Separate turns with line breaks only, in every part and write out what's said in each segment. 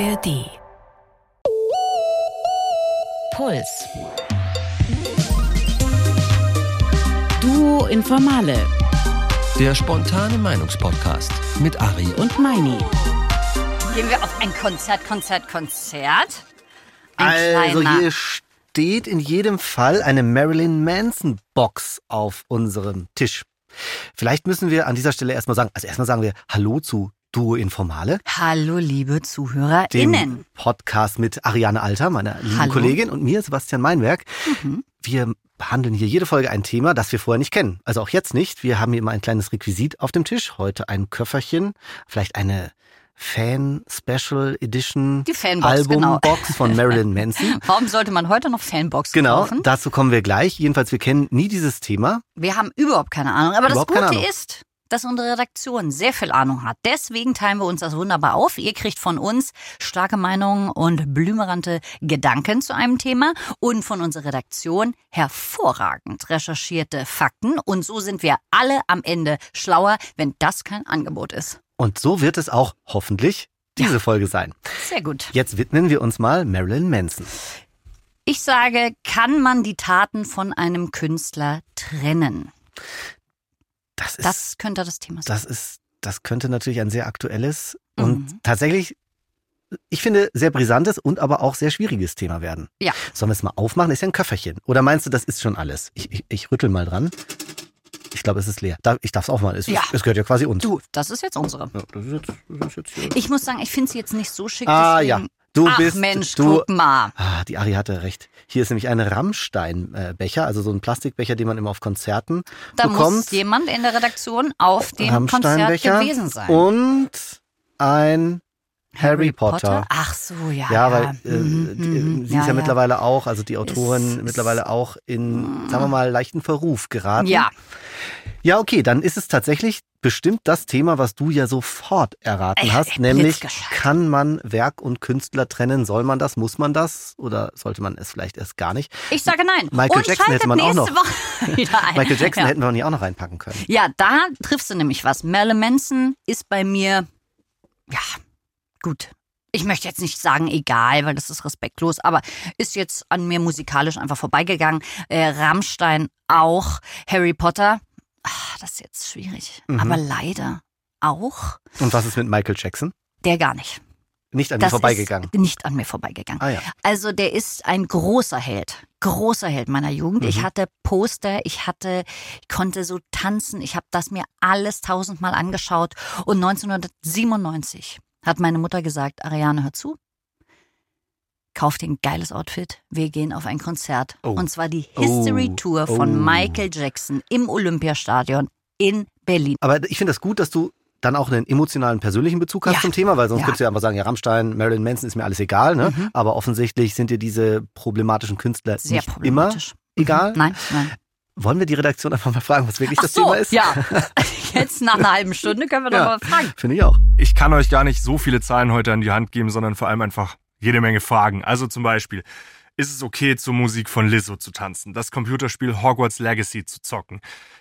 ARD. Puls. Duo Informale
Der spontane Meinungspodcast mit Ari und
Meini.
Gehen wir auf ein Konzert, Konzert, Konzert. Ein
Also
kleiner.
hier steht in jedem Fall eine Marilyn Manson Box auf unserem Tisch. Vielleicht müssen wir an dieser Stelle erstmal sagen, also erstmal sagen wir Hallo zu Duo Informale,
Hallo, liebe ZuhörerInnen.
Podcast mit Ariane Alter, meiner lieben
Hallo.
Kollegin, und mir, Sebastian Meinberg.
Mhm.
Wir behandeln hier jede Folge ein Thema, das wir vorher nicht kennen. Also auch jetzt nicht. Wir haben hier immer ein kleines Requisit auf dem Tisch. Heute ein Köfferchen, vielleicht eine Fan Special Edition
Die Fanbox, genau.
Albumbox von Marilyn Manson.
Warum sollte man heute noch Fanbox
Genau,
kaufen?
dazu kommen wir gleich. Jedenfalls, wir kennen nie dieses Thema.
Wir haben überhaupt keine Ahnung. Aber
Überhaupt
das Gute ist, dass unsere Redaktion sehr viel Ahnung hat. Deswegen teilen wir uns das wunderbar auf. Ihr kriegt von uns starke Meinungen und blümerante Gedanken zu einem Thema und von unserer Redaktion hervorragend recherchierte Fakten. Und so sind wir alle am Ende schlauer, wenn das kein Angebot ist.
Und so wird es auch hoffentlich diese Folge sein.
Sehr gut.
Jetzt widmen wir uns mal Marilyn Manson.
Ich sage, kann man die Taten von einem Künstler trennen?
Das ist,
Das könnte das Thema sein.
das ist, das könnte natürlich ein sehr aktuelles und
Mhm.
tatsächlich, ich finde, sehr brisantes und aber auch sehr schwieriges Thema werden.
Ja.
Sollen wir es mal aufmachen? Ist ja ein Köfferchen. Oder meinst du, das ist schon alles? Ich, ich, ich rüttel mal dran. Ich glaube, es ist leer. Ich darf es aufmachen. Es,
Ja.
es gehört ja quasi uns.
Du, das ist jetzt unsere.
Ja, das ist jetzt, das ist jetzt hier.
Ich muss sagen, ich finde sie jetzt nicht so schick.
Ah,
deswegen-
ja. Du
Ach
bist,
Mensch,
du,
guck mal.
Ah, die Ari hatte recht. Hier ist nämlich ein Rammstein-Becher, also so ein Plastikbecher, den man immer auf Konzerten
Da
bekommt.
muss jemand in der Redaktion auf dem Konzert gewesen sein.
und ein Harry Potter.
Ach so, ja.
Ja, weil äh,
Mhm,
die,
mhm.
sie ist ja, mittlerweile auch, also die Autorin
Ist-
mittlerweile auch in, sagen wir mal, leichten Verruf geraten.
Ja,
Ja, okay, dann ist es tatsächlich bestimmt das Thema, was du ja sofort erraten
Ey,
hast,
ey,
nämlich kann man Werk und Künstler trennen? Soll man das? Muss man das? Oder sollte man es vielleicht erst gar nicht?
ich sage nein.
Michael
Und
Jackson hätte man auch noch. Michael Jackson
ja.
hätten wir nicht auch noch reinpacken können.
Ja, da triffst du nämlich was. Marilyn Manson ist bei mir, ja, gut. Ich möchte jetzt nicht sagen egal, weil das ist respektlos, aber ist jetzt an mir musikalisch einfach vorbeigegangen. Äh, Rammstein auch, Harry Potter, ah, das ist jetzt schwierig.
Mhm.
Aber leider auch
Und was ist mit Michael Jackson?
der gar nicht.
Nicht an
Das
vorbeigegangen.
ist nicht an mir vorbeigegangen.
Ah ja.
Also der ist ein großer Held, großer Held meiner Jugend. Ich
Mhm.
hatte Poster, ich hatte, ich konnte so tanzen, ich habe das mir alles tausendmal angeschaut. Und 1997 hat meine Mutter gesagt, Ariane, hör zu, kauf dir ein geiles Outfit, wir gehen auf ein Konzert.
Oh.
Und zwar die History
Oh.
Tour von
Oh.
Michael Jackson im Olympiastadion in Berlin.
Aber ich finde das gut, dass du dann auch einen emotionalen, persönlichen Bezug hast
Ja.
zum Thema, weil sonst
Ja.
könntest du ja einfach sagen, ja, Rammstein, Marilyn Manson ist mir alles egal, ne?
Mhm.
Aber offensichtlich sind dir diese problematischen Künstler
Sehr
nicht
problematisch.
immer egal.
Mhm. Nein, nein.
Wollen wir die Redaktion einfach mal fragen, was wirklich
Ach
das
so,
Thema ist?
ja. Jetzt nach einer halben Stunde können wir doch
Ja.
mal fragen.
Finde ich auch.
Ich kann euch gar nicht so viele Zahlen heute an die Hand geben, sondern vor allem einfach jede Menge Fragen. Also zum Beispiel, ist es okay, zur Musik von Lizzo zu tanzen, das Computerspiel Hogwarts Legacy zu zocken?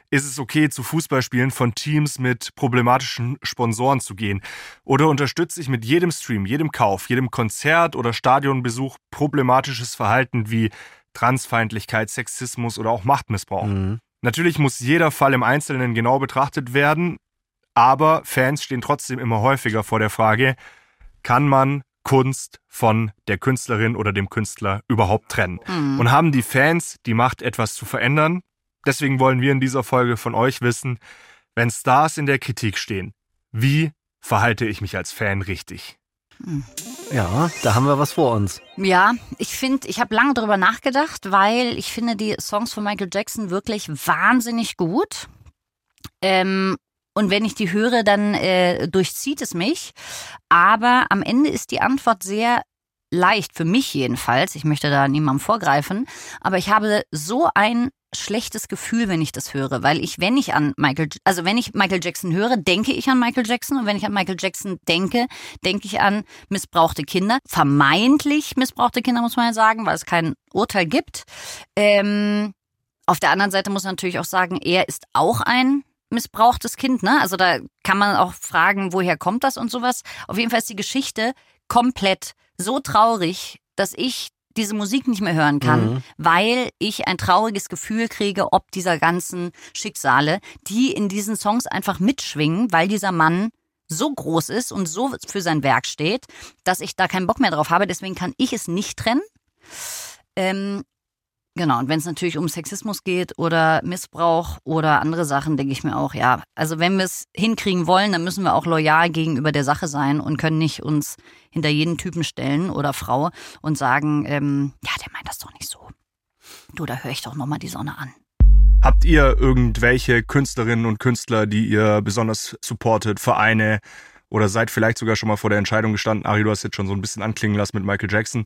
Ist es okay, zu Fußballspielen von Teams mit problematischen Sponsoren zu gehen? Oder unterstütze ich mit jedem Stream, jedem Kauf, jedem Konzert oder Stadionbesuch problematisches Verhalten wie Transfeindlichkeit, Sexismus oder auch Machtmissbrauch?
Mhm.
Natürlich muss jeder Fall im Einzelnen genau betrachtet werden, aber Fans stehen trotzdem immer häufiger vor der Frage, kann man Kunst von der Künstlerin oder dem Künstler überhaupt trennen?
Mhm.
Und haben die Fans die Macht, etwas zu verändern? Deswegen wollen wir in dieser Folge von euch wissen, wenn Stars in der Kritik stehen, wie verhalte ich mich als Fan richtig?
Ja, da haben wir was vor uns.
Ja, ich finde, ich habe lange darüber nachgedacht, weil ich finde die Songs von Michael Jackson wirklich wahnsinnig gut. Ähm, und wenn ich die höre, dann äh, durchzieht es mich. Aber am Ende ist die Antwort sehr leicht, für mich jedenfalls. Ich möchte da niemandem vorgreifen. Aber ich habe so ein schlechtes Gefühl, wenn ich das höre, weil ich, wenn ich an Michael, also wenn ich Michael Jackson höre, denke ich an Michael Jackson und wenn ich an Michael Jackson denke, denke ich an missbrauchte Kinder, vermeintlich missbrauchte Kinder muss man ja sagen, weil es kein Urteil gibt. Ähm, auf der anderen Seite muss man natürlich auch sagen, er ist auch ein missbrauchtes Kind, ne? Also da kann man auch fragen, woher kommt das und sowas. Auf jeden Fall ist die Geschichte komplett so traurig, dass ich diese Musik nicht mehr hören kann,
Mhm.
weil ich ein trauriges Gefühl kriege, ob dieser ganzen Schicksale, die in diesen Songs einfach mitschwingen, weil dieser Mann so groß ist und so für sein Werk steht, dass ich da keinen Bock mehr drauf habe. Deswegen kann ich es nicht trennen. Ähm, genau, und wenn es natürlich um Sexismus geht oder Missbrauch oder andere Sachen, denke ich mir auch, ja, also wenn wir es hinkriegen wollen, dann müssen wir auch loyal gegenüber der Sache sein und können nicht uns hinter jeden Typen stellen oder Frau und sagen, ähm, ja, der meint das doch nicht so. Du, da höre ich doch nochmal die Sonne an.
Habt ihr irgendwelche Künstlerinnen und Künstler, die ihr besonders supportet, Vereine oder seid vielleicht sogar schon mal vor der Entscheidung gestanden, Ari, du hast jetzt schon so ein bisschen anklingen lassen mit Michael Jackson,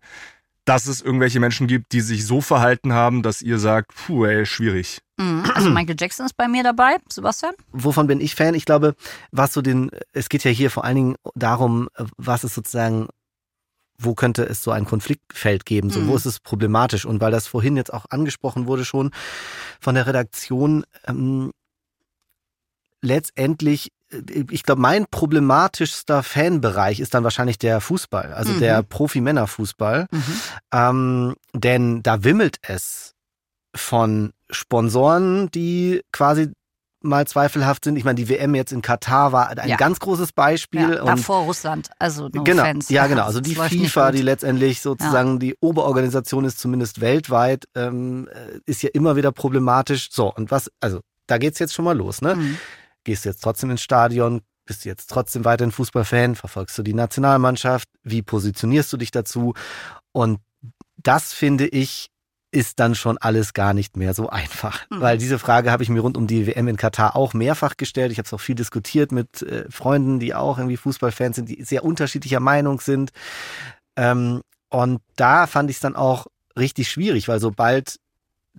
dass es irgendwelche Menschen gibt, die sich so verhalten haben, dass ihr sagt, puh, ey, schwierig.
Mhm, Also Michael Jackson ist bei mir dabei, Sebastian.
Wovon bin ich Fan? Ich glaube, was so den, es geht ja hier vor allen Dingen darum, was ist sozusagen, wo könnte es so ein Konfliktfeld geben, so,
Mhm.
wo ist es problematisch? Und weil das vorhin jetzt auch angesprochen wurde schon von der Redaktion, ähm, letztendlich, ich glaube, mein problematischster Fanbereich ist dann wahrscheinlich der Fußball, also
Mhm.
der Profi-Männer-Fußball.
Mhm.
Ähm, denn da wimmelt es von Sponsoren, die quasi mal zweifelhaft sind. Ich meine, die WM jetzt in Katar war ein
Ja.
ganz großes Beispiel.
Ja,
und
davor Russland, also no
genau,
offense.
ja genau. Also die FIFA, die letztendlich sozusagen die Oberorganisation ist, zumindest weltweit, ähm, äh, ist ja immer wieder problematisch. So und was, also da geht's jetzt schon mal los, ne?
Mhm.
Gehst du jetzt trotzdem ins Stadion? Bist du jetzt trotzdem weiterhin Fußballfan? Verfolgst du die Nationalmannschaft? Wie positionierst du dich dazu? Und das finde ich ist dann schon alles gar nicht mehr so einfach.
Mhm.
Weil diese Frage habe ich mir rund um die WM in Katar auch mehrfach gestellt. Ich habe es auch viel diskutiert mit äh, Freunden, die auch irgendwie Fußballfans sind, die sehr unterschiedlicher Meinung sind. Ähm, und da fand ich es dann auch richtig schwierig, weil sobald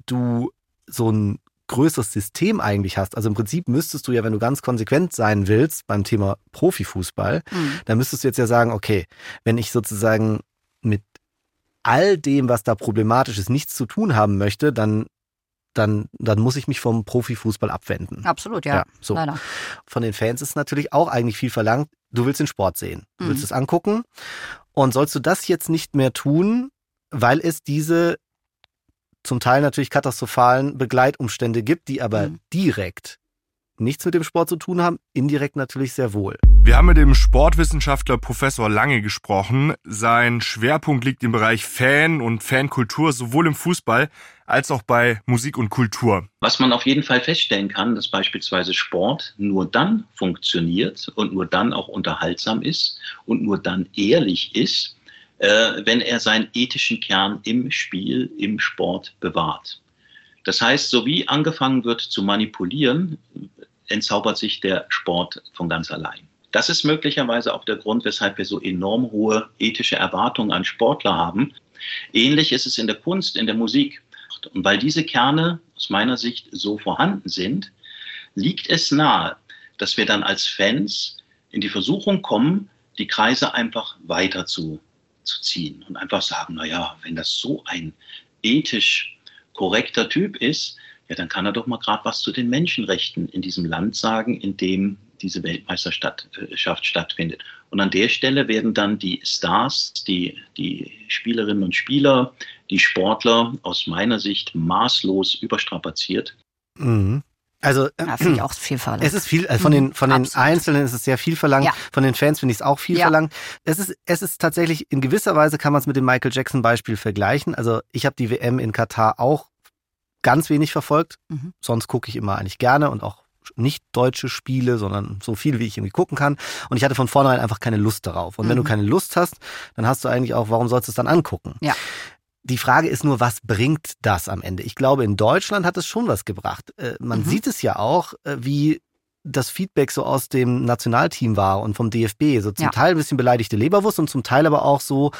du so ein größeres System eigentlich hast, also im Prinzip müsstest du ja, wenn du ganz konsequent sein willst beim Thema Profifußball,
Mhm.
dann müsstest du jetzt ja sagen, okay, wenn ich sozusagen mit all dem, was da problematisch ist, nichts zu tun haben möchte, dann, dann, dann muss ich mich vom Profifußball abwenden.
Absolut, ja.
Ja, so.
Leider.
Von den Fans ist natürlich auch eigentlich viel verlangt. Du willst den Sport sehen, du
Mhm.
willst es angucken. Und sollst du das jetzt nicht mehr tun, weil es diese zum Teil natürlich katastrophalen Begleitumstände gibt, die aber
Mhm.
direkt nichts mit dem Sport zu tun haben, indirekt natürlich sehr wohl.
Wir haben mit dem Sportwissenschaftler Professor Lange gesprochen. Sein Schwerpunkt liegt im Bereich Fan und Fankultur, sowohl im Fußball als auch bei Musik und Kultur.
Was man auf jeden Fall feststellen kann, dass beispielsweise Sport nur dann funktioniert und nur dann auch unterhaltsam ist und nur dann ehrlich ist, äh, wenn er seinen ethischen Kern im Spiel, im Sport bewahrt. Das heißt, so wie angefangen wird zu manipulieren, entzaubert sich der Sport von ganz allein. Das ist möglicherweise auch der Grund, weshalb wir so enorm hohe ethische Erwartungen an Sportler haben. Ähnlich ist es in der Kunst, in der Musik. Und weil diese Kerne aus meiner Sicht so vorhanden sind, liegt es nahe, dass wir dann als Fans in die Versuchung kommen, die Kreise einfach weiter zu, zu ziehen und einfach sagen, na ja, wenn das so ein ethisch korrekter Typ ist, ja, dann kann er doch mal gerade was zu den Menschenrechten in diesem Land sagen, in dem diese Weltmeisterschaft äh, stattfindet. Und an der Stelle werden dann die Stars, die, die Spielerinnen und Spieler, die Sportler aus meiner Sicht maßlos überstrapaziert.
Mhm. Also
Ja, finde ich auch viel verlangt.
Es ist viel, äh, von den, von den
Absolut.
Einzelnen ist es sehr viel verlangt.
Ja.
Von den Fans finde ich es auch viel
Ja.
verlangt. Es ist, es ist tatsächlich, in gewisser Weise kann man es mit dem Michael Jackson Beispiel vergleichen. Also ich habe die WM in Katar auch ganz wenig verfolgt.
Mhm.
Sonst gucke ich immer eigentlich gerne und auch nicht deutsche Spiele, sondern so viel, wie ich irgendwie gucken kann. Und ich hatte von vornherein einfach keine Lust darauf. Und wenn du
Mhm.
keine Lust hast, dann hast du eigentlich auch, warum sollst du es dann angucken?
Ja.
Die Frage ist nur, was bringt das am Ende? Ich glaube, in Deutschland hat es schon was gebracht. Äh, man
Mhm.
sieht es ja auch, äh, wie das Feedback so aus dem Nationalteam war und vom DFB. So zum
Ja.
Teil ein bisschen beleidigte Leberwurst und zum Teil aber auch so,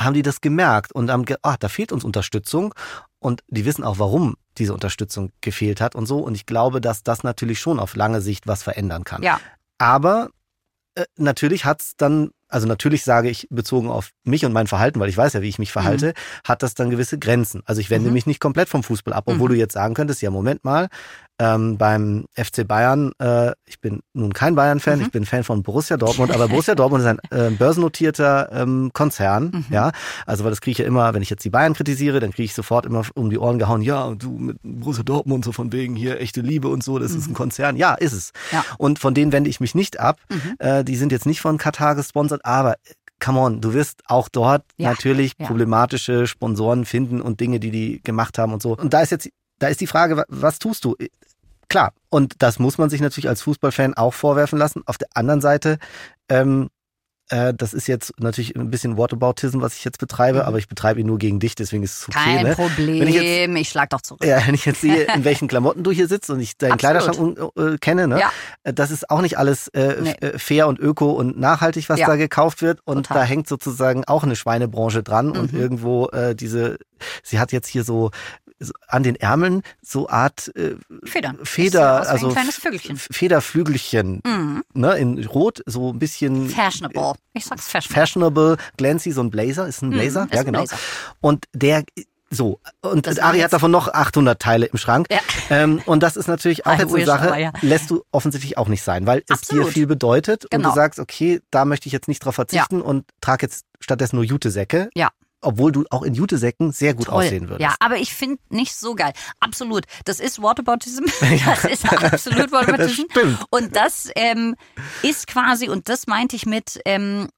haben die das gemerkt und haben, ge ah, da fehlt uns Unterstützung. Und die wissen auch, warum diese Unterstützung gefehlt hat und so. Und ich glaube, dass das natürlich schon auf lange Sicht was verändern kann.
Ja.
Aber äh, natürlich hat's dann, also natürlich sage ich bezogen auf mich und mein Verhalten, weil ich weiß ja, wie ich mich verhalte, hat das dann gewisse Grenzen. Also ich wende
Mhm.
mich nicht komplett vom Fußball ab, obwohl
Mhm.
du jetzt sagen könntest, ja, Moment mal, ähm, beim FC Bayern. Äh, ich bin nun kein Bayern-Fan,
Mhm.
ich bin Fan von Borussia Dortmund, aber Borussia Dortmund ist ein äh, börsennotierter ähm, Konzern.
Mhm.
Ja, also weil das kriege ich ja immer, wenn ich jetzt die Bayern kritisiere, dann kriege ich sofort immer um die Ohren gehauen. Ja, du mit Borussia Dortmund so von wegen hier echte Liebe und so, das ist ein Konzern. Ja, ist es.
Mhm. Ja.
Und von denen wende ich mich nicht ab.
Mhm.
Äh, die sind jetzt nicht von Katar gesponsert, aber äh, come on, du wirst auch dort
Ja,
natürlich
ja.
problematische Sponsoren finden und Dinge, die die gemacht haben und so. Und da ist jetzt, da ist die Frage, wa- was tust du? Klar, und das muss man sich natürlich als Fußballfan auch vorwerfen lassen. Auf der anderen Seite, ähm, äh, das ist jetzt natürlich ein bisschen Whataboutism, was ich jetzt betreibe,
Mhm.
aber ich betreibe ihn nur gegen dich, deswegen ist es okay.
Kein
ne?
Problem,
Wenn ich
ich,
jetzt-
schlag doch zurück.
Ja, wenn ich jetzt sehe, in welchen Klamotten du hier sitzt und ich deinen. Kleiderschrank äh, kenne, ne?
Ja.
äh, das ist auch nicht alles äh,
Nee.
äh, fair und öko und nachhaltig, was
Ja.
da gekauft wird. Und
Total.
da hängt sozusagen auch eine Schweinebranche dran und
Mhm.
irgendwo äh, diese, sie hat jetzt hier so an den Ärmeln so Art äh,
Federn.
Feder, also
ein kleines Vögelchen.
Federflügelchen,
Mhm.
ne, in Rot, so ein bisschen
Fashionable. Ich sag's fashionable.
fashionable, glancy, so ein Blazer, ist ein
Mhm,
Blazer,
ist
ja genau.
Blazer.
Und der so und
Das
Ari hat davon noch 800 Teile im Schrank.
Ja.
Ähm, und das ist natürlich auch jetzt eine Sache,
aber ja.
lässt du offensichtlich auch nicht sein, weil es dir
Absolut.
viel bedeutet und
Genau.
du sagst, okay, da möchte ich jetzt nicht drauf verzichten und trage jetzt stattdessen nur Jutesäcke.
Ja.
Obwohl du auch in Jutesäcken sehr gut
Toll.
aussehen würdest.
Ja, aber ich finde nicht so geil. Absolut. Das ist Whataboutism. Das ist absolut Whataboutism.
Das stimmt.
Und das ähm, ist quasi, und das meinte ich mit, ähm,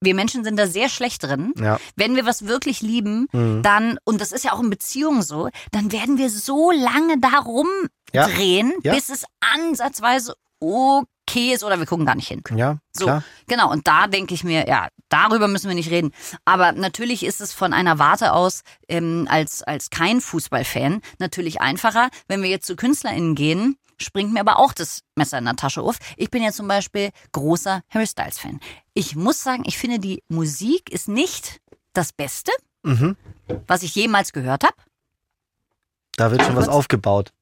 wir Menschen sind da sehr schlecht drin.
Ja.
Wenn wir was wirklich lieben,
Mhm.
dann, und das ist ja auch in Beziehungen so, dann werden wir so lange da
Ja.
rumdrehen,
Ja.
bis es ansatzweise okay ist oder wir gucken gar nicht hin.
Ja,
So,
klar.
genau. Und da denke ich mir, ja, darüber müssen wir nicht reden. Aber natürlich ist es von einer Warte aus ähm, als, als kein Fußballfan natürlich einfacher. Wenn wir jetzt zu KünstlerInnen gehen, springt mir aber auch das Messer in der Tasche auf. Ich bin ja zum Beispiel großer Harry Styles-Fan. Ich muss sagen, ich finde, die Musik ist nicht das Beste,
Mhm.
was ich jemals gehört habe.
Da wird schon was aufgebaut.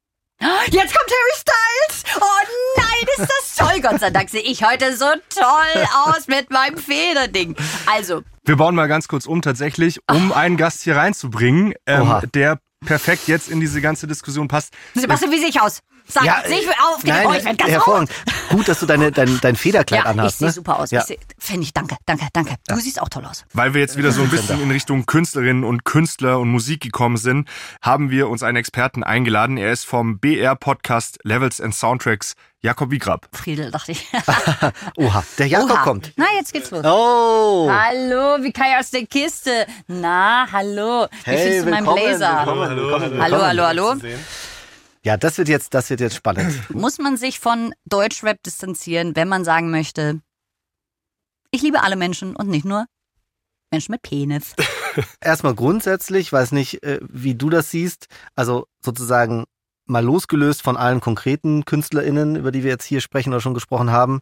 Jetzt kommt Harry Styles! Oh nein, ist das toll! Gott sei Dank sehe ich heute so toll aus mit meinem Federding. Also,
Wir bauen mal ganz kurz um, tatsächlich, um einen Gast hier reinzubringen, ähm, der perfekt jetzt in diese ganze Diskussion passt.
Sebastian, wie sehe ich aus? Sag,
Ja,
sehe ich
äh,
auf,
Nein,
oh, ich werd ganz
hervorragend. Gut, dass du deine, dein, dein Federkleid
Ja, ich
anhast.
sehe
ne?
super aus.
Ja.
Ich seh, Finde ich, danke, danke, danke. Du siehst auch toll aus.
Weil wir jetzt wieder so ein bisschen in Richtung Künstlerinnen und Künstler und Musik gekommen sind, haben wir uns einen Experten eingeladen. Er ist vom BR-Podcast Levels and Soundtracks, Jakob Wiegrab.
Friedel, dachte ich.
Oha, der Jakob
Oha.
kommt.
Na, jetzt geht's los.
Oh!
Hallo, wie Kai aus der Kiste. Na, hallo. Wie findest du meinen Blazer?
hallo,
Hallo, hallo, hallo.
Ja, das wird jetzt, das wird jetzt spannend.
Muss man sich von Deutschrap distanzieren, wenn man sagen möchte, ich liebe alle Menschen und nicht nur Menschen mit Penis.
Erstmal grundsätzlich, weiß nicht, äh, wie du das siehst, also sozusagen mal losgelöst von allen konkreten KünstlerInnen, über die wir jetzt hier sprechen oder schon gesprochen haben.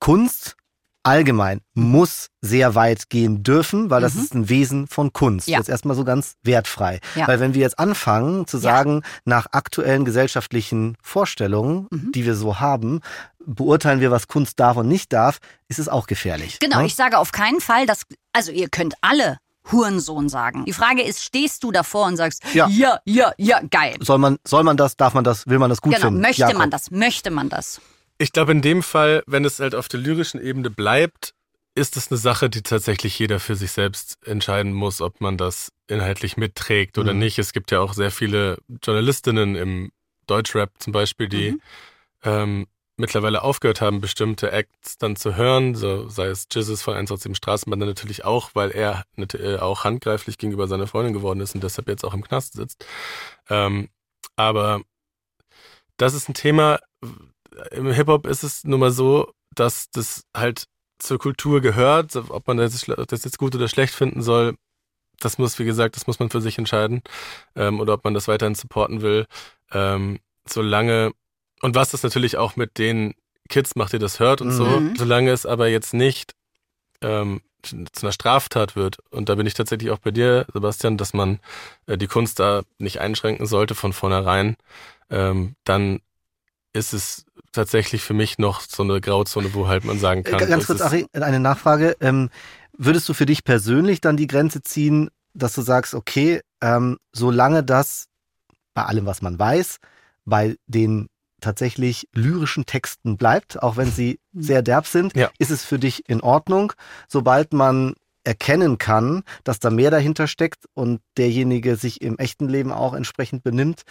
Kunst allgemein muss sehr weit gehen dürfen, weil das
Mhm.
ist ein Wesen von Kunst.
Ja.
Jetzt erstmal so ganz wertfrei.
Ja.
Weil wenn wir jetzt anfangen zu
Ja.
sagen, nach aktuellen gesellschaftlichen Vorstellungen,
Mhm.
die wir so haben, beurteilen wir, was Kunst darf und nicht darf, ist es auch gefährlich.
Genau,
ne?
ich sage auf keinen Fall, dass, also ihr könnt alle Hurensohn sagen. Die Frage ist, stehst du davor und sagst,
Ja.
ja, ja, ja, geil.
soll man, soll man das, darf man das, will man das gut
genau,
finden?
möchte
Jakob.
man das, möchte man das.
Ich glaube, in dem Fall, wenn es halt auf der lyrischen Ebene bleibt, ist es eine Sache, die tatsächlich jeder für sich selbst entscheiden muss, ob man das inhaltlich mitträgt oder
Mhm.
nicht. Es gibt ja auch sehr viele Journalistinnen im Deutschrap zum Beispiel, die
Mhm.
ähm, mittlerweile aufgehört haben, bestimmte Acts dann zu hören, so sei es Jizzes von 187 Straßenbahn dann natürlich auch, weil er äh, auch handgreiflich gegenüber seiner Freundin geworden ist und deshalb jetzt auch im Knast sitzt. Ähm, aber das ist ein Thema, im Hip-Hop ist es nun mal so, dass das halt zur Kultur gehört. Ob man das, jetzt gut oder schlecht finden soll, das muss, wie gesagt, das muss man für sich entscheiden. Ähm, oder ob man das weiterhin supporten will. Ähm, solange, und was das natürlich auch mit den Kids macht, die das hört und so,
Mhm.
solange es aber jetzt nicht ähm, zu einer Straftat wird. Und da bin ich tatsächlich auch bei dir, Sebastian, dass man äh, die Kunst da nicht einschränken sollte von vornherein. Ähm, dann ist es tatsächlich für mich noch so eine Grauzone, wo halt man sagen kann.
Äh, Ganz
es
kurz,
ist-
Ari, eine Nachfrage. Ähm, würdest du für dich persönlich dann die Grenze ziehen, dass du sagst, okay, ähm, solange das bei allem, was man weiß bei den tatsächlich lyrischen Texten bleibt, auch wenn sie sehr derb sind,
Ja.
ist es für dich in Ordnung. Sobald man erkennen kann, dass da mehr dahinter steckt und derjenige sich im echten Leben auch entsprechend benimmt,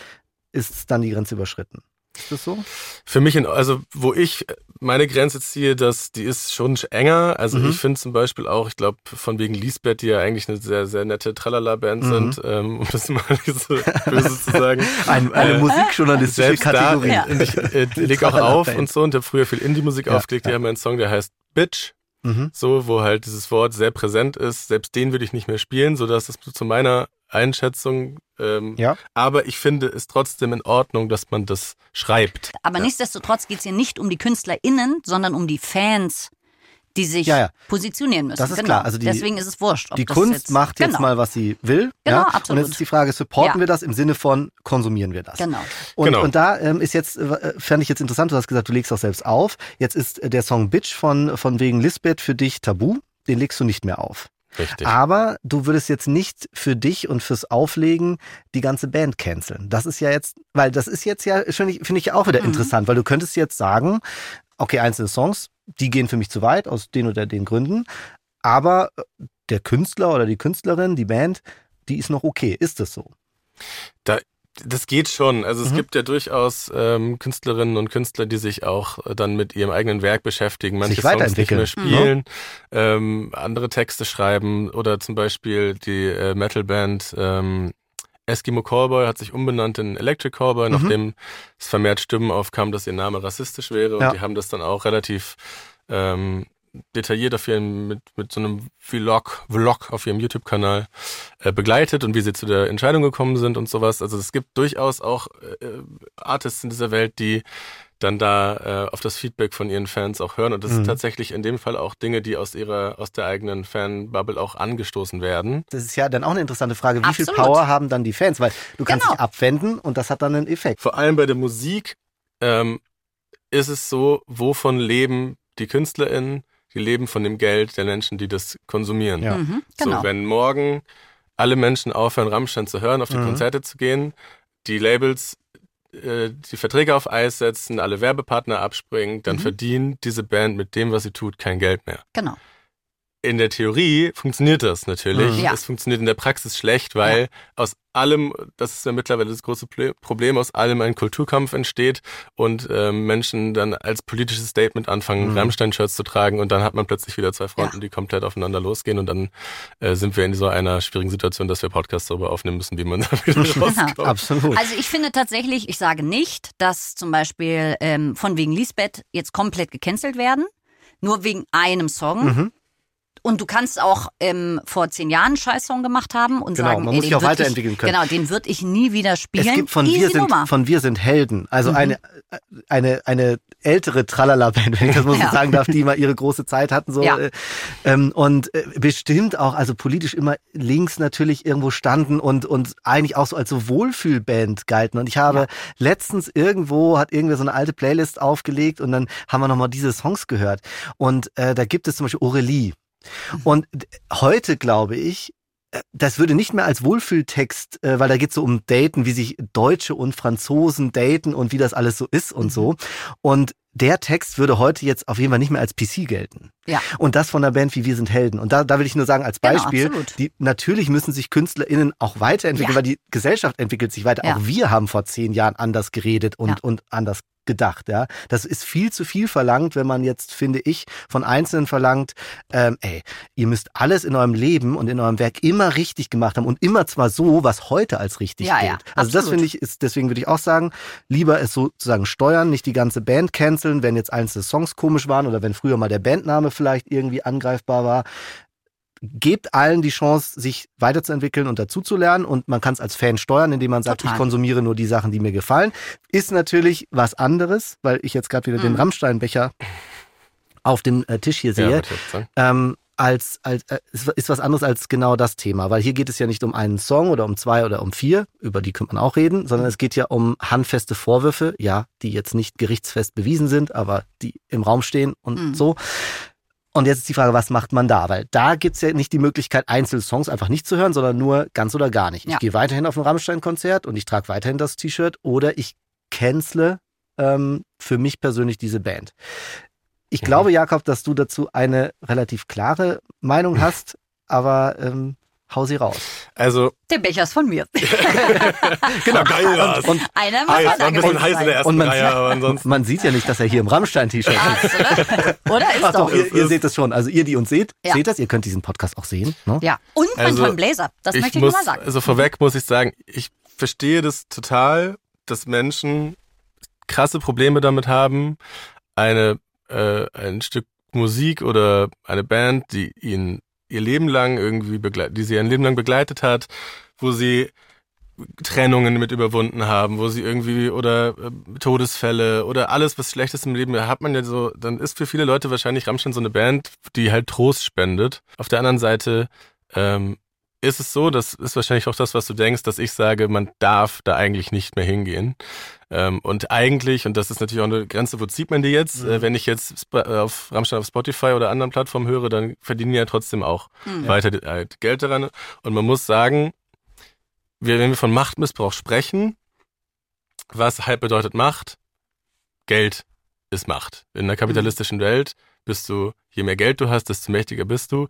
ist dann die Grenze überschritten. Ist das so?
Für mich, in, also wo ich meine Grenze ziehe, dass die ist schon enger. Also
Mhm.
ich finde zum Beispiel auch, ich glaube, von wegen Lisbeth, die ja eigentlich eine sehr, sehr nette Tralala-Band
Mhm.
sind, ähm, um das mal so böse zu sagen.
Ein, eine
Äh,
musikjournalistische
Selbst
Kategorie.
da, und ich äh, leg auch auf und so und habe früher viel Indie-Musik
Ja,
aufgelegt. Die
ja.
haben einen Song, der heißt Bitch.
Mhm.
so, wo halt dieses Wort sehr präsent ist. Selbst den würde ich nicht mehr spielen, so dass es zu meiner Einschätzung. Ähm,
Ja.
Aber ich finde es trotzdem in Ordnung, dass man das schreibt.
Aber nichtsdestotrotz geht es hier nicht um die KünstlerInnen, sondern um die Fans, die sich
Ja, ja.
positionieren müssen.
Das ist
genau.
klar. Also die-
Deswegen ist es wurscht. ob
Die
das
Kunst
jetzt,
macht jetzt
genau,
mal, was sie will.
Genau,
ja?
absolut.
Und jetzt ist die Frage, supporten
Ja.
wir das im Sinne von konsumieren wir das?
Genau.
Und,
Genau.
und da ähm, ist jetzt, äh, fand ich jetzt interessant, du hast gesagt, du legst auch selbst auf. Jetzt ist äh, der Song Bitch von, von wegen Lisbeth für dich tabu. Den legst du nicht mehr auf.
Richtig.
Aber du würdest jetzt nicht für dich und fürs Auflegen die ganze Band canceln. Das ist ja jetzt, weil das ist jetzt ja, finde ich, finde ich auch wieder
Mhm.
interessant, weil du könntest jetzt sagen, okay, einzelne Songs, die gehen für mich zu weit, aus den oder den Gründen. Aber äh, der Künstler oder die Künstlerin, die Band, die ist noch okay. Ist das so?
Das geht schon. Also es
Mhm.
gibt ja durchaus ähm, Künstlerinnen und Künstler, die sich auch äh, dann mit ihrem eigenen Werk beschäftigen, manche
Sich
Songs nicht mehr spielen, ähm, andere Texte schreiben oder zum Beispiel die äh, Metalband ähm, Eskimo Callboy hat sich umbenannt in Electric Callboy,
Mhm.
nachdem es vermehrt Stimmen aufkam, dass ihr Name rassistisch wäre. Und
Ja.
die haben das dann auch relativ ähm, detailliert auf ihrem, mit, mit so einem Vlog, Vlog auf ihrem YouTube-Kanal äh, begleitet und wie sie zu der Entscheidung gekommen sind und sowas. Also es gibt durchaus auch äh, Artists in dieser Welt, die dann da äh, auf das Feedback von ihren Fans auch hören. Und das
Mhm.
sind tatsächlich in dem Fall auch Dinge, die aus ihrer, aus der eigenen Fanbubble auch angestoßen werden.
Das ist ja dann auch eine interessante Frage. Wie viel
Absolut.
Power haben dann die Fans? Weil du kannst
Genau.
dich abwenden und das hat dann einen Effekt.
Vor allem bei der Musik ähm, ist es so, wovon leben die KünstlerInnen? Die leben von dem Geld der Menschen, die das konsumieren.
Ja.
Mhm, genau.
So, wenn morgen alle Menschen aufhören, Rammstein zu hören, auf die
Mhm.
Konzerte zu gehen, die Labels äh, die Verträge auf Eis setzen, alle Werbepartner abspringen, dann
Mhm.
verdient diese Band mit dem, was sie tut, kein Geld mehr.
genau.
In der Theorie funktioniert das natürlich.
Mhm.
Ja.
Es funktioniert in der Praxis schlecht, weil aus allem, das ist ja mittlerweile das große Problem, aus allem ein Kulturkampf entsteht und ähm, Menschen dann als politisches Statement anfangen,
Mhm.
Rammstein-Shirts zu tragen und dann hat man plötzlich wieder zwei Fronten,
Ja.
die komplett aufeinander losgehen und dann äh, sind wir in so einer schwierigen Situation, dass wir Podcasts darüber aufnehmen müssen, wie man da wieder rauskommt.
Absolut.
Also ich finde tatsächlich, ich sage nicht, dass zum Beispiel ähm, von wegen Lisbeth jetzt komplett gecancelt werden, nur wegen einem Song.
Mhm.
Und du kannst auch ähm, vor zehn Jahren einen Scheißsong gemacht haben und
Genau,
sagen,
man
ey,
muss sich auch weiterentwickeln
ich,
können.
Genau, den würde ich nie wieder spielen.
Es gibt von
Easy
wir sind
Nummer.
von wir sind Helden, also
Mhm.
eine eine eine ältere Tralala-Band, wenn ich das mal so
Ja.
sagen darf, die mal ihre große Zeit hatten so
Ja.
äh, ähm, und äh, bestimmt auch also politisch immer links natürlich irgendwo standen und und eigentlich auch so als so Wohlfühlband galten und ich habe
Ja.
letztens irgendwo hat irgendwer so eine alte Playlist aufgelegt und dann haben wir noch mal diese Songs gehört und äh, da gibt es zum Beispiel Aurelie. Und heute glaube ich äh, das würde nicht mehr als Wohlfühltext, äh, weil da geht es so um Daten, wie sich Deutsche und Franzosen daten und wie das alles so ist und
Mhm.
so. Und der Text würde heute jetzt auf jeden Fall nicht mehr als PC gelten.
Ja.
Und das von der Band wie Wir sind Helden. Und da, da will ich nur sagen, als
Genau,
Beispiel,
absolut.
die, natürlich müssen sich KünstlerInnen auch weiterentwickeln,
Ja.
weil die Gesellschaft entwickelt sich weiter.
Ja.
Auch wir haben vor zehn Jahren anders geredet und,
Ja.
und anders gedacht. Ja, Das ist viel zu viel verlangt, wenn man jetzt, finde ich, von Einzelnen verlangt, ähm, ey, ihr müsst alles in eurem Leben und in eurem Werk immer richtig gemacht haben und immer zwar so, was heute als richtig
Ja,
gilt.
ja,
also das
absolut.
finde ich, ist, deswegen würde ich auch sagen, lieber es sozusagen steuern, nicht die ganze Band canceln, wenn jetzt einzelne Songs komisch waren oder wenn früher mal der Bandname vielleicht irgendwie angreifbar war. Gebt allen die Chance, sich weiterzuentwickeln und dazuzulernen und man kann es als Fan steuern, indem man sagt,
Total.
ich konsumiere nur die Sachen, die mir gefallen. Ist natürlich was anderes, weil ich jetzt gerade wieder den
Mhm.
Rammsteinbecher auf dem äh, Tisch hier sehe
Ja,
ähm, als, als äh, ist, ist was anderes als genau das Thema, weil hier geht es ja nicht um einen Song oder um zwei oder um vier, über die könnte man auch reden, sondern es geht ja um handfeste Vorwürfe, ja, die jetzt nicht gerichtsfest bewiesen sind, aber die im Raum stehen und
Mhm.
so. Und jetzt ist die Frage, was macht man da? Weil da gibt's ja nicht die Möglichkeit, einzelne Songs einfach nicht zu hören, sondern nur ganz oder gar nicht. Ich
Ja.
gehe weiterhin auf ein Rammstein-Konzert und ich trage weiterhin das T-Shirt oder ich cancele ähm, für mich persönlich diese Band. Ich glaube, Jakob, dass du dazu eine relativ klare Meinung hast, aber ähm, hau sie raus.
Also,
Der Becher ist von mir.
Genau.
geil war's.
Und,
Einer muss
heiß, ein bisschen heiß in der ersten
und man,
Reihe, aber
sieht,
ansonsten.
man sieht ja nicht, dass er hier im Rammstein-T-Shirt ist.
Oder? Oder ist
Ach
doch.
doch, ihr, ihr seht es schon. Also ihr, die uns seht,
Ja.
seht das. Ihr könnt diesen Podcast auch sehen. Ne?
Ja. Und
Also,
tollen Blazer. Das möchte ich
muss,
nochmal sagen.
Also vorweg muss ich sagen, ich verstehe das total, dass Menschen krasse Probleme damit haben, eine, äh, ein Stück Musik oder eine Band, die ihnen ihr Leben lang irgendwie begleitet, die sie ein Leben lang begleitet hat, wo sie Trennungen mit überwunden haben, wo sie irgendwie oder äh, Todesfälle oder alles, was Schlechtes im Leben hat man ja so, dann ist für viele Leute wahrscheinlich Rammstein so eine Band, die halt Trost spendet. Auf der anderen Seite ähm, ist es so, das ist wahrscheinlich auch das, was du denkst, dass ich sage, man darf da eigentlich nicht mehr hingehen. Ähm, und eigentlich, und das ist natürlich auch eine Grenze, wo zieht man die jetzt? Äh, wenn ich jetzt äh, auf Rammstein auf Spotify oder anderen Plattformen höre, dann verdienen die ja trotzdem auch
Mhm.
weiter äh, Geld daran. Und man muss sagen, wenn wir von Machtmissbrauch sprechen, was halt bedeutet Macht? Geld ist Macht. In einer kapitalistischen Welt bist du, je mehr Geld du hast, desto mächtiger bist du.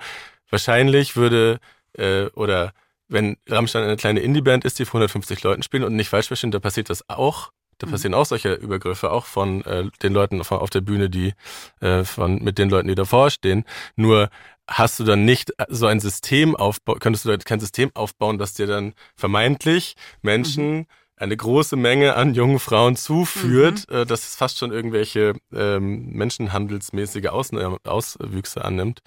Wahrscheinlich würde, äh, oder wenn Rammstein eine kleine Indie-Band ist, die vor 150 Leuten spielen und nicht falsch verstehen, da passiert das auch. Da
Mhm.
passieren auch solche Übergriffe, auch von äh, den Leuten auf, auf der Bühne, die äh, von mit den Leuten, die davor stehen. Nur hast du dann nicht so ein System aufbauen, könntest du da kein System aufbauen, das dir dann vermeintlich Menschen eine große Menge an jungen Frauen zuführt, äh, dass es fast schon irgendwelche ähm, menschenhandelsmäßige Ausn Auswüchse annimmt.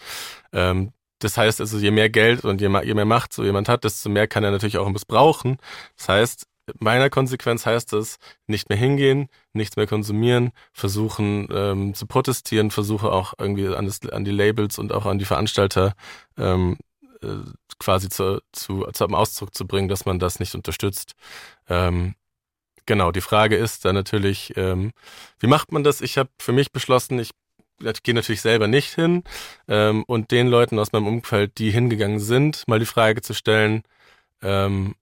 Ähm, das heißt also, je mehr Geld und je mehr, je mehr Macht so jemand hat, desto mehr kann er natürlich auch missbrauchen. Das heißt, meiner Konsequenz heißt es, nicht mehr hingehen, nichts mehr konsumieren, versuchen ähm, zu protestieren, versuche auch irgendwie an, das, an die Labels und auch an die Veranstalter ähm, äh, quasi zu, zu, zum Ausdruck zu bringen, dass man das nicht unterstützt. Ähm, genau, die Frage ist dann natürlich, ähm, wie macht man das? Ich habe für mich beschlossen, ich gehe natürlich selber nicht hin ähm, und den Leuten aus meinem Umfeld, die hingegangen sind, mal die Frage zu stellen, ähm,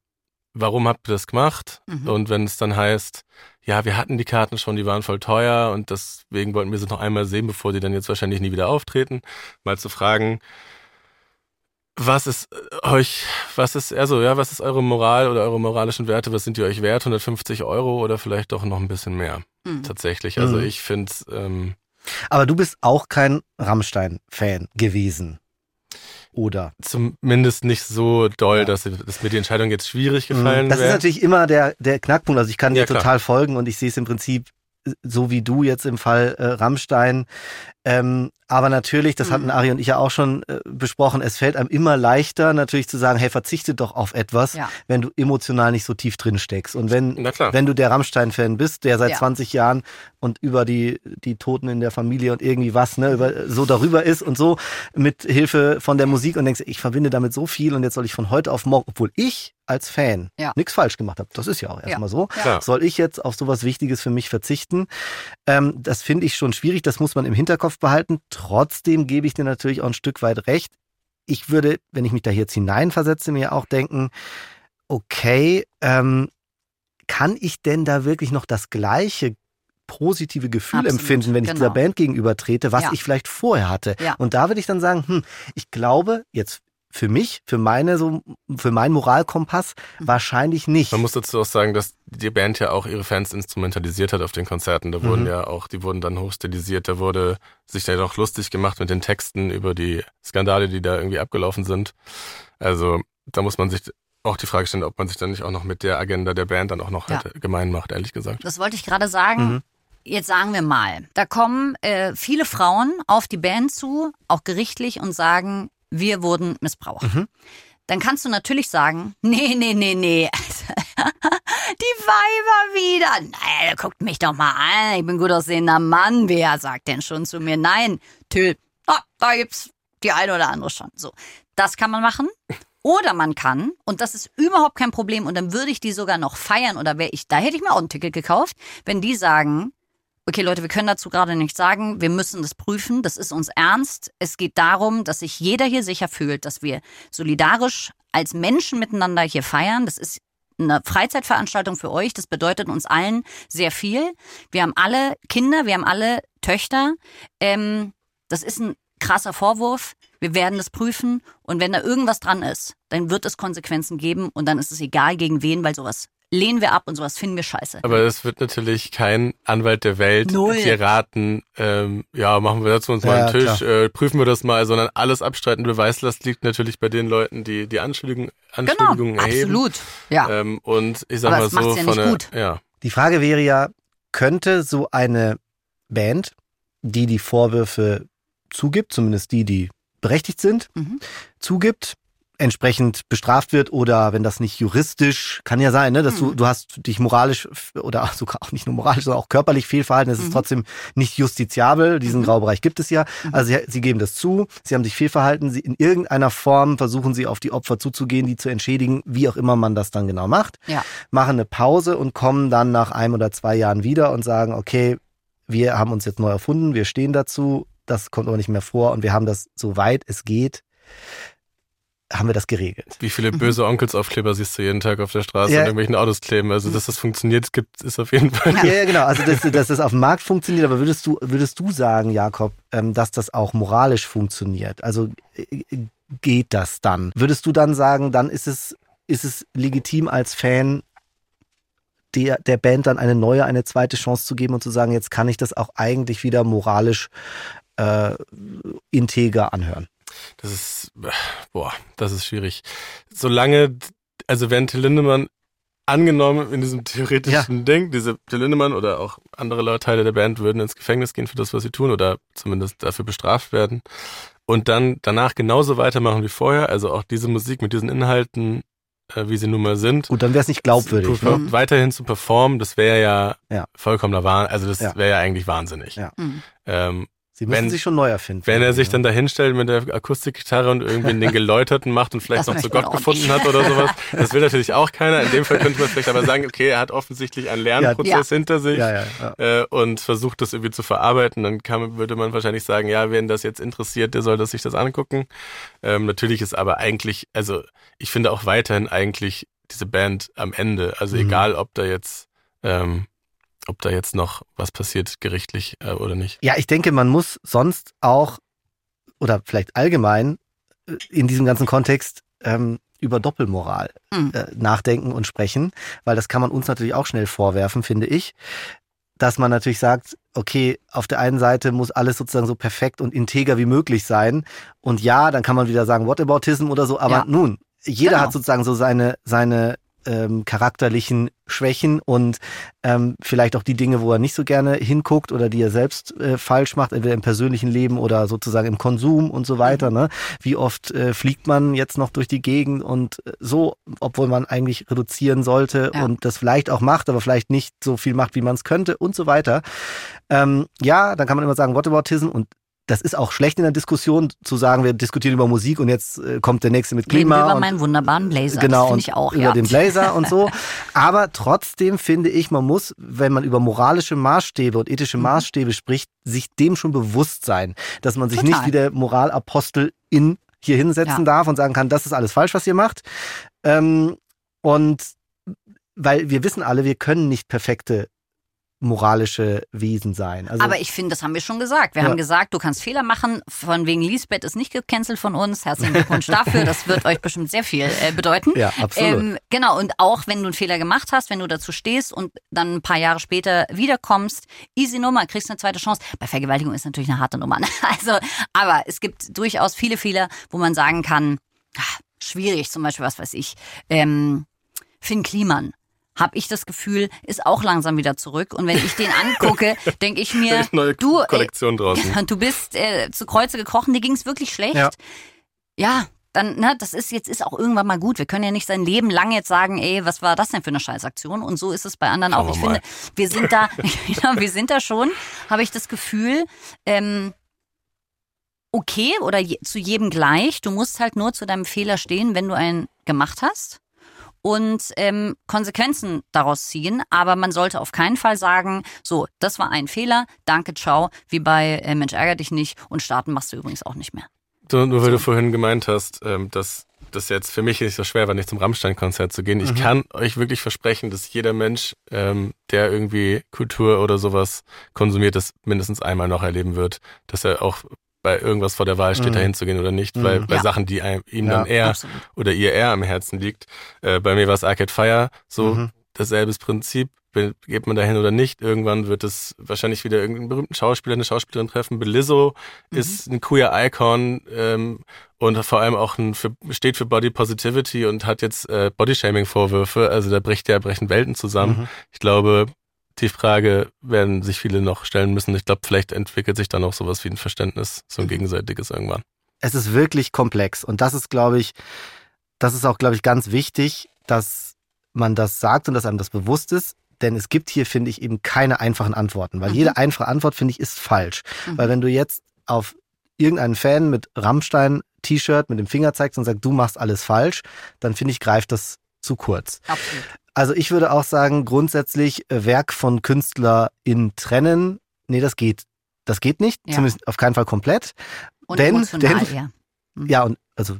warum habt ihr das gemacht?
Mhm.
Und wenn es dann heißt, ja, wir hatten die Karten schon, die waren voll teuer und deswegen wollten wir sie noch einmal sehen, bevor die dann jetzt wahrscheinlich nie wieder auftreten, mal zu fragen, was ist äh, euch, was ist, also, ja, was ist eure Moral oder eure moralischen Werte, was sind die euch wert? 150 Euro oder vielleicht doch noch ein bisschen mehr?
Mhm.
Tatsächlich. Also
Mhm.
ich finde, ähm,
Aber du bist auch kein Rammstein-Fan gewesen. Oder?
zumindest nicht so doll,
Ja.
dass, dass mir die Entscheidung jetzt schwierig gefallen
Das ist
wäre.
natürlich immer der, der Knackpunkt. Also ich kann dir
Ja, klar.
total folgen und ich sehe es im Prinzip so wie du jetzt im Fall äh, Rammstein. Ähm, aber natürlich, das hatten
Mhm.
Ari und ich ja auch schon äh, besprochen, es fällt einem immer leichter natürlich zu sagen, hey, verzichte doch auf etwas,
Ja.
wenn du emotional nicht so tief drin steckst. Und wenn, wenn du der Rammstein-Fan bist, der seit
Ja.
20 Jahren und über die, die Toten in der Familie und irgendwie was, ne, über, so darüber ist und so mit Hilfe von der Musik und denkst, ich verbinde damit so viel und jetzt soll ich von heute auf morgen, obwohl ich als Fan
Ja.
nichts falsch gemacht habe, das ist ja auch erstmal so,
Klar.
soll ich jetzt auf sowas Wichtiges für mich verzichten? Ähm, das finde ich schon schwierig, das muss man im Hinterkopf behalten. Trotzdem gebe ich dir natürlich auch ein Stück weit recht. Ich würde, wenn ich mich da jetzt hineinversetze, mir auch denken, okay, ähm, kann ich denn da wirklich noch das gleiche positive Gefühl
Absolut,
empfinden, wenn ich dieser
genau.
Band gegenüber trete, was
Ja.
ich vielleicht vorher hatte?
Ja.
Und da würde ich dann sagen, hm, ich glaube, jetzt für mich, für meine so, für meinen Moralkompass
Mhm.
wahrscheinlich nicht.
Man muss dazu auch sagen, dass die Band ja auch ihre Fans instrumentalisiert hat auf den Konzerten. Da wurden
Mhm.
ja auch, die wurden dann hochstilisiert, da wurde sich da noch lustig gemacht mit den Texten über die Skandale, die da irgendwie abgelaufen sind. Also da muss man sich auch die Frage stellen, ob man sich dann nicht auch noch mit der Agenda der Band dann auch noch
Ja.
halt gemein macht, ehrlich gesagt.
Das wollte ich gerade sagen.
Mhm.
Jetzt sagen wir mal, da kommen äh, viele Frauen auf die Band zu, auch gerichtlich, und sagen, wir wurden missbraucht.
Mhm.
Dann kannst du natürlich sagen, nee, nee, nee, nee. Die Weiber wieder. Naja, guckt mich doch mal an. Ich bin gut aussehender Mann. Wer sagt denn schon zu mir nein? Till, ah, da gibt's die eine oder andere schon. So, das kann man machen. Oder man kann, und das ist überhaupt kein Problem, und dann würde ich die sogar noch feiern, oder wäre ich, da hätte ich mir auch ein Ticket gekauft, wenn die sagen, okay Leute, wir können dazu gerade nichts sagen, wir müssen das prüfen, das ist uns ernst. Es geht darum, dass sich jeder hier sicher fühlt, dass wir solidarisch als Menschen miteinander hier feiern. Das ist eine Freizeitveranstaltung für euch. Das bedeutet uns allen sehr viel. Wir haben alle Kinder, wir haben alle Töchter. Ähm, das ist ein krasser Vorwurf. Wir werden das prüfen und wenn da irgendwas dran ist, dann wird es Konsequenzen geben und dann ist es egal gegen wen, weil sowas lehnen wir ab und sowas finden wir scheiße.
Aber es wird natürlich kein Anwalt der Welt
Null.
dir raten, ähm, ja, machen wir dazu uns mal
Ja,
einen Tisch, äh, prüfen wir das mal, sondern alles abstreiten. Beweislast liegt natürlich bei den Leuten, die die Anschuldigungen, Anschuldigungen
genau,
erheben.
absolut. Ja.
Ähm, und ich sag
Aber
mal so
ja
von
nicht
der,
gut.
ja,
Die Frage wäre ja, könnte so eine Band, die die Vorwürfe zugibt, zumindest die, die berechtigt sind,
Mhm.
zugibt, entsprechend bestraft wird oder wenn das nicht juristisch, kann ja sein, ne, dass du,
Mhm.
du hast dich moralisch oder sogar auch nicht nur moralisch, sondern auch körperlich fehlverhalten, es ist
Mhm.
trotzdem nicht justiziabel, diesen
Mhm.
Graubereich gibt es ja.
Mhm.
Also sie, sie geben das zu, sie haben sich fehlverhalten, sie in irgendeiner Form versuchen sie auf die Opfer zuzugehen, die zu entschädigen, wie auch immer man das dann genau macht,
Ja.
machen eine Pause und kommen dann nach einem oder zwei Jahren wieder und sagen, okay, wir haben uns jetzt neu erfunden, wir stehen dazu, das kommt aber nicht mehr vor und wir haben das, soweit es geht, haben wir das geregelt.
wie viele böse Onkelsaufkleber siehst du jeden Tag auf der Straße
Ja.
und irgendwelchen Autos kleben. Also, dass das funktioniert, gibt, ist auf jeden Fall.
Ja, ja genau. Also, dass, dass das auf dem Markt funktioniert, aber würdest du, würdest du sagen, Jakob, ähm, dass das auch moralisch funktioniert? Also äh, geht das dann? Würdest du dann sagen, dann ist es, ist es legitim als Fan, der, der Band dann eine neue, eine zweite Chance zu geben und zu sagen, jetzt kann ich das auch eigentlich wieder moralisch äh, integer anhören?
Das ist, boah, das ist schwierig. Solange, also wenn Till Lindemann angenommen in diesem theoretischen Ding, diese Till Lindemann oder auch andere Leute, Teile der Band würden ins Gefängnis gehen für das, was sie tun oder zumindest dafür bestraft werden und dann danach genauso weitermachen wie vorher, also auch diese Musik mit diesen Inhalten, äh, wie sie nun mal sind,
Gut, dann wäre es nicht glaubwürdig.
zu-
Ne?
weiterhin zu performen, das wäre ja,
Ja.
vollkommener Wahnsinn, also das
Ja.
wäre ja eigentlich wahnsinnig.
Ja.
Mhm.
Ähm,
Sie müssen
Wenn-
sich schon neu erfinden.
wenn er sich
ne?
dann da hinstellt mit der Akustikgitarre und irgendwie den Geläuterten macht und vielleicht
Das
noch zu Gott gefunden hat oder sowas, das will natürlich auch keiner. In dem Fall könnte man vielleicht aber sagen, okay, er hat offensichtlich einen Lernprozess hinter sich
Ja, ja, ja.
Äh, und versucht das irgendwie zu verarbeiten. Dann kann, würde man wahrscheinlich sagen, ja, wen das jetzt interessiert, der soll das sich das angucken. Ähm, natürlich ist aber eigentlich, also ich finde auch weiterhin eigentlich diese Band am Ende. Also
Mhm.
egal, ob da jetzt ähm, ob da jetzt noch was passiert gerichtlich äh, oder nicht.
Ja, ich denke, man muss sonst auch, oder vielleicht allgemein, äh, in diesem ganzen Kontext ähm, über Doppelmoral
Mhm.
äh, nachdenken und sprechen, weil das kann man uns natürlich auch schnell vorwerfen, finde ich, dass man natürlich sagt, okay, auf der einen Seite muss alles sozusagen so perfekt und integer wie möglich sein und ja, dann kann man wieder sagen Whataboutism oder so, aber
Ja.
nun, jeder
Genau.
hat sozusagen so seine, seine ähm, charakterlichen Schwächen und ähm, vielleicht auch die Dinge, wo er nicht so gerne hinguckt oder die er selbst äh, falsch macht, entweder im persönlichen Leben oder sozusagen im Konsum und so weiter.
Mhm.
Ne? Wie oft äh, fliegt man jetzt noch durch die Gegend und äh, so, obwohl man eigentlich reduzieren sollte
Ja.
und das vielleicht auch macht, aber vielleicht nicht so viel macht, wie man es könnte und so weiter. Ähm, ja, dann kann man immer sagen, Whataboutism und das ist auch schlecht in der Diskussion zu sagen, wir diskutieren über Musik und jetzt äh, kommt der nächste mit
Reden
Klima
über
und
meinen wunderbaren Blazer.
genau,
das finde
und
ich auch,
über
ja.
den Blazer und so. Aber trotzdem finde ich, man muss, wenn man über moralische Maßstäbe und ethische
Mhm.
Maßstäbe spricht, sich dem schon bewusst sein, dass man sich
Total.
nicht wie der Moralapostel in hier hinsetzen
Ja.
darf und sagen kann, das ist alles falsch, was ihr macht. Ähm, und weil wir wissen alle, wir können nicht perfekte moralische Wesen sein. Also,
Aber ich finde, das haben wir schon gesagt. Wir
Ja.
haben gesagt, du kannst Fehler machen. Von wegen Lisbeth ist nicht gecancelt von uns. Herzlichen Glückwunsch dafür. Das wird euch bestimmt sehr viel äh, bedeuten.
ja, absolut.
Ähm, genau, und auch wenn du einen Fehler gemacht hast, wenn du dazu stehst und dann ein paar Jahre später wiederkommst, easy Nummer, kriegst eine zweite Chance. Bei Vergewaltigung ist natürlich eine harte Nummer. ne? Also, aber es gibt durchaus viele Fehler, wo man sagen kann, ah, schwierig, zum Beispiel, was weiß ich, ähm, Finn Kliman. Hab ich das Gefühl, ist auch langsam wieder zurück. Und wenn ich den angucke, denke ich mir,
Neue
du, äh,
Kollektion draußen.
du bist äh, zu Kreuze gekrochen, dir ging's wirklich schlecht.
Ja.
Ja, dann, ne, das ist jetzt ist auch irgendwann mal gut. Wir können ja nicht sein Leben lang jetzt sagen, ey, was war das denn für eine Scheißaktion? Und so ist es bei anderen
Schauen
auch. Ich finde, wir sind da, ja, wir sind da schon, habe ich das Gefühl, ähm, okay oder je, zu jedem gleich. Du musst halt nur zu deinem Fehler stehen, wenn du einen gemacht hast und ähm, Konsequenzen daraus ziehen. Aber man sollte auf keinen Fall sagen, so, das war ein Fehler, danke, ciao, wie bei äh, Mensch ärger dich nicht und starten machst du übrigens auch nicht mehr.
So, nur weil du vorhin gemeint hast, ähm, dass das jetzt für mich nicht so schwer war, nicht zum Rammstein-Konzert zu gehen. Ich
Mhm.
kann euch wirklich versprechen, dass jeder Mensch, ähm, der irgendwie Kultur oder sowas konsumiert, das mindestens einmal noch erleben wird, dass er auch bei irgendwas vor der Wahl steht,
Mhm.
dahin zu gehen oder nicht, weil
Mhm.
bei
Ja.
Sachen, die einem, ihm
Ja,
dann eher
Absolut.
oder ihr eher am Herzen liegt. Äh, bei mir war es Arcade Fire, so
Mhm.
dasselbe Prinzip. Geht man dahin oder nicht? Irgendwann wird es wahrscheinlich wieder irgendeinen berühmten Schauspieler, eine Schauspielerin treffen. Belizzo
Mhm.
ist ein queer Icon ähm, und vor allem auch ein, für, steht für Body Positivity und hat jetzt äh, Bodyshaming-Vorwürfe. Also da bricht ja brechen Welten zusammen.
Mhm.
Ich glaube, die Frage werden sich viele noch stellen müssen. Ich glaube, vielleicht entwickelt sich dann auch sowas wie ein Verständnis, so ein gegenseitiges irgendwann.
es ist wirklich komplex. Und das ist, glaube ich, das ist auch, glaube ich, ganz wichtig, dass man das sagt und dass einem das bewusst ist. Denn es gibt hier, finde ich, eben keine einfachen Antworten. Weil
Mhm.
jede einfache Antwort, finde ich, ist falsch.
Mhm.
Weil wenn du jetzt auf irgendeinen Fan mit Rammstein-T-Shirt mit dem Finger zeigst und sagst, du machst alles falsch, dann finde ich, greift das zu kurz.
Absolut.
Also ich würde auch sagen, grundsätzlich äh, Werk von KünstlerInnen trennen. Nee, das geht. Das geht nicht.
Ja.
Zumindest auf keinen Fall komplett.
Und
Denn-
emotional,
denn-
ja. Mhm.
Ja, und also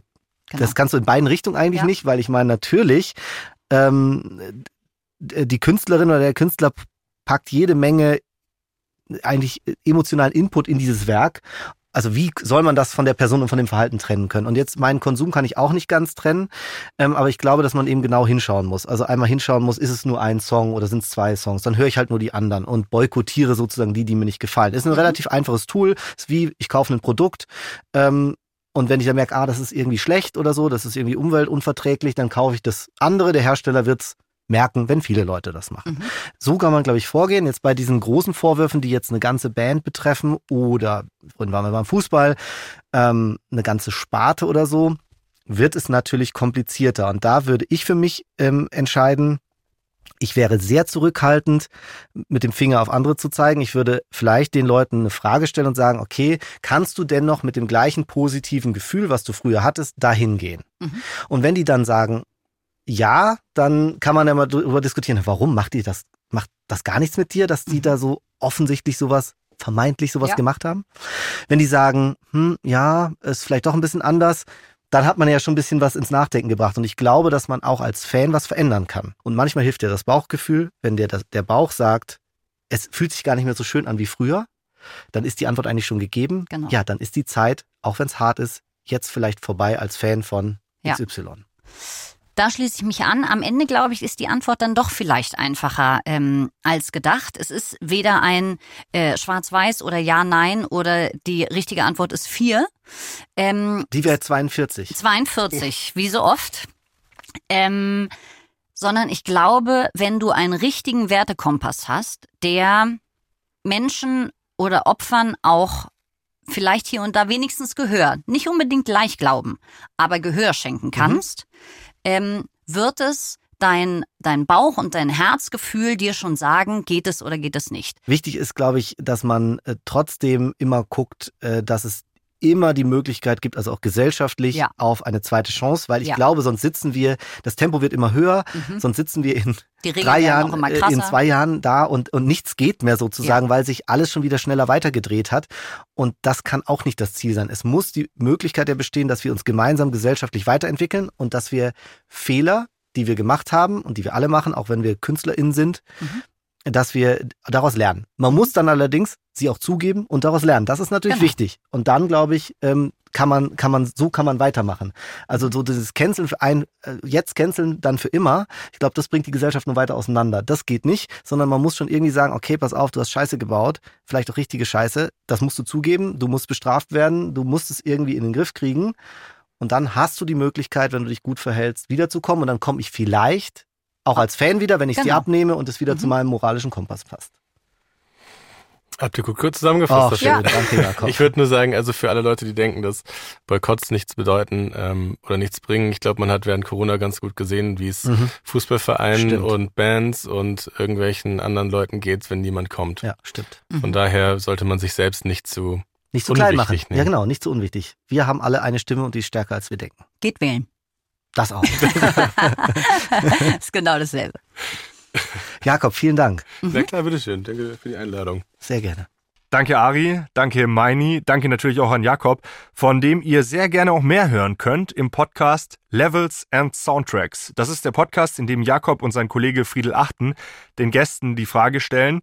genau.
das kannst du in beiden Richtungen eigentlich
Ja.
nicht, weil ich meine, natürlich, ähm, die Künstlerin oder der Künstler packt jede Menge eigentlich emotionalen Input in dieses Werk. Also wie soll man das von der Person und von dem Verhalten trennen können? Und jetzt meinen Konsum kann ich auch nicht ganz trennen, ähm, aber ich glaube, dass man eben genau hinschauen muss. Also einmal hinschauen muss, ist es nur ein Song oder sind es zwei Songs? Dann höre ich halt nur die anderen und boykottiere sozusagen die, die mir nicht gefallen. Ist ein
Mhm.
relativ einfaches Tool. Ist wie, ich kaufe ein Produkt, ähm, und wenn ich dann merke, ah, das ist irgendwie schlecht oder so, das ist irgendwie umweltunverträglich, dann kaufe ich das andere. Der Hersteller wird's merken, wenn viele Leute das machen.
Mhm.
So kann man, glaube ich, vorgehen. Jetzt bei diesen großen Vorwürfen, die jetzt eine ganze Band betreffen oder, vorhin waren wir beim Fußball, ähm, eine ganze Sparte oder so, wird es natürlich komplizierter. Und da würde ich für mich ähm, entscheiden, ich wäre sehr zurückhaltend, mit dem Finger auf andere zu zeigen. Ich würde vielleicht den Leuten eine Frage stellen und sagen, okay, kannst du denn noch mit dem gleichen positiven Gefühl, was du früher hattest, dahin gehen?
Mhm.
Und wenn die dann sagen, ja, dann kann man ja mal darüber diskutieren, warum macht die das, macht das gar nichts mit dir, dass die
Mhm.
da so offensichtlich sowas, vermeintlich sowas
Ja.
gemacht haben? Wenn die sagen, hm, ja, ist vielleicht doch ein bisschen anders, dann hat man ja schon ein bisschen was ins Nachdenken gebracht. Und ich glaube, dass man auch als Fan was verändern kann. Und manchmal hilft dir das Bauchgefühl, wenn dir das, der Bauch sagt, es fühlt sich gar nicht mehr so schön an wie früher, dann ist die Antwort eigentlich schon gegeben.
Genau.
Ja, dann ist die Zeit, auch wenn es hart ist, jetzt vielleicht vorbei als Fan von
Ja. Da schließe ich mich an. Am Ende, glaube ich, ist die Antwort dann doch vielleicht einfacher ähm, als gedacht. Es ist weder ein äh, Schwarz-Weiß oder Ja, Nein oder die richtige Antwort ist vier. Ähm,
Die wäre 42.
42, wie so oft. Ähm, sondern ich glaube, wenn du einen richtigen Wertekompass hast, der Menschen oder Opfern auch vielleicht hier und da wenigstens Gehör, nicht unbedingt gleich glauben, aber Gehör schenken kannst, ähm, wird es dein, dein Bauch und dein Herzgefühl dir schon sagen, geht es oder geht es nicht.
Wichtig ist, glaube ich, dass man äh, trotzdem immer guckt, äh, dass es immer die Möglichkeit gibt, also auch gesellschaftlich,
Ja.
auf eine zweite Chance, weil ich
Ja.
glaube, sonst sitzen wir, das Tempo wird immer höher,
Mhm.
sonst sitzen wir in drei Jahren, äh, in zwei Jahren da und, und nichts geht mehr sozusagen, weil sich alles schon wieder schneller weitergedreht hat. Und das kann auch nicht das Ziel sein. Es muss die Möglichkeit ja bestehen, dass wir uns gemeinsam gesellschaftlich weiterentwickeln und dass wir Fehler, die wir gemacht haben und die wir alle machen, auch wenn wir KünstlerInnen sind,
Mhm.
Dass wir daraus lernen. Man muss dann allerdings sie auch zugeben und daraus lernen. Das ist natürlich
Genau.
wichtig. Und dann, glaube ich, ähm, kann man, kann man, so kann man weitermachen. Also so dieses Canceln für ein, äh, jetzt canceln, dann für immer. Ich glaube, das bringt die Gesellschaft nur weiter auseinander. Das geht nicht, sondern man muss schon irgendwie sagen, okay, pass auf, du hast Scheiße gebaut, vielleicht auch richtige Scheiße. Das musst du zugeben, du musst bestraft werden, du musst es irgendwie in den Griff kriegen. Und dann hast du die Möglichkeit, wenn du dich gut verhältst, wiederzukommen. Und dann komme ich vielleicht auch als Fan wieder, wenn ich sie
Genau.
abnehme und es wieder
Mhm.
zu meinem moralischen Kompass passt.
Habt ihr gut kurz zusammengefasst? Das
Ja.
danke, Jakob.
Ich würde nur sagen, also für alle Leute, die denken, dass Boykotts nichts bedeuten ähm, oder nichts bringen, ich glaube, man hat während Corona ganz gut gesehen, wie es
Mhm.
Fußballvereinen
Stimmt.
und Bands und irgendwelchen anderen Leuten geht, wenn niemand kommt.
Ja, stimmt.
Von daher sollte man sich selbst nicht zu.
Nicht zu klein machen.
Unwichtig, ne?
Ja, genau, nicht zu unwichtig. Wir haben alle eine Stimme und die ist stärker, als wir denken.
Geht wählen.
Das auch.
ist genau dasselbe.
Jakob, vielen Dank.
Na klar, bitteschön. Danke für die Einladung.
Sehr gerne.
Danke Ari, danke Meini, danke natürlich auch an Jakob, von dem ihr sehr gerne auch mehr hören könnt im Podcast Levels and Soundtracks. Das ist der Podcast, in dem Jakob und sein Kollege Friedel Achten den Gästen die Frage stellen,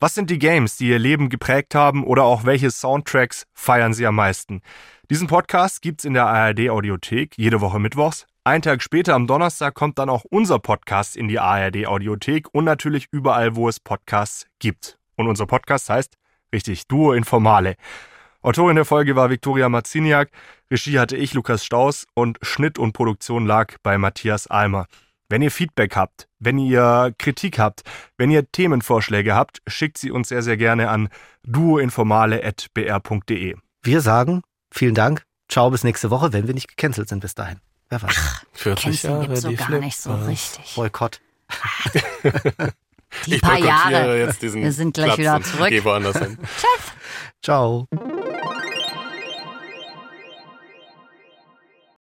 was sind die Games, die ihr Leben geprägt haben oder auch welche Soundtracks feiern sie am meisten? Diesen Podcast gibt's in der ARD Audiothek jede Woche mittwochs. Ein Tag später am Donnerstag kommt dann auch unser Podcast in die ARD Audiothek und natürlich überall, wo es Podcasts gibt. Und unser Podcast heißt Richtig, Duo Informale. Autorin der Folge war Viktoria Marziniak, Regie hatte ich, Lukas Staus und Schnitt und Produktion lag bei Matthias Almer. Wenn ihr Feedback habt, wenn ihr Kritik habt, wenn ihr Themenvorschläge habt, schickt sie uns sehr, sehr gerne an duoinformale.br.de.
Wir sagen vielen Dank. Ciao, bis nächste Woche, wenn wir nicht gecancelt sind bis dahin. Wer weiß.
Ach,
40
Canceln
Jahre,
so
die
gar nicht so richtig.
Boykott.
Die
ich
paar Jahre.
jetzt diesen
Wir sind gleich
Platz
wieder zurück.
Gehe woanders hin.
Ciao.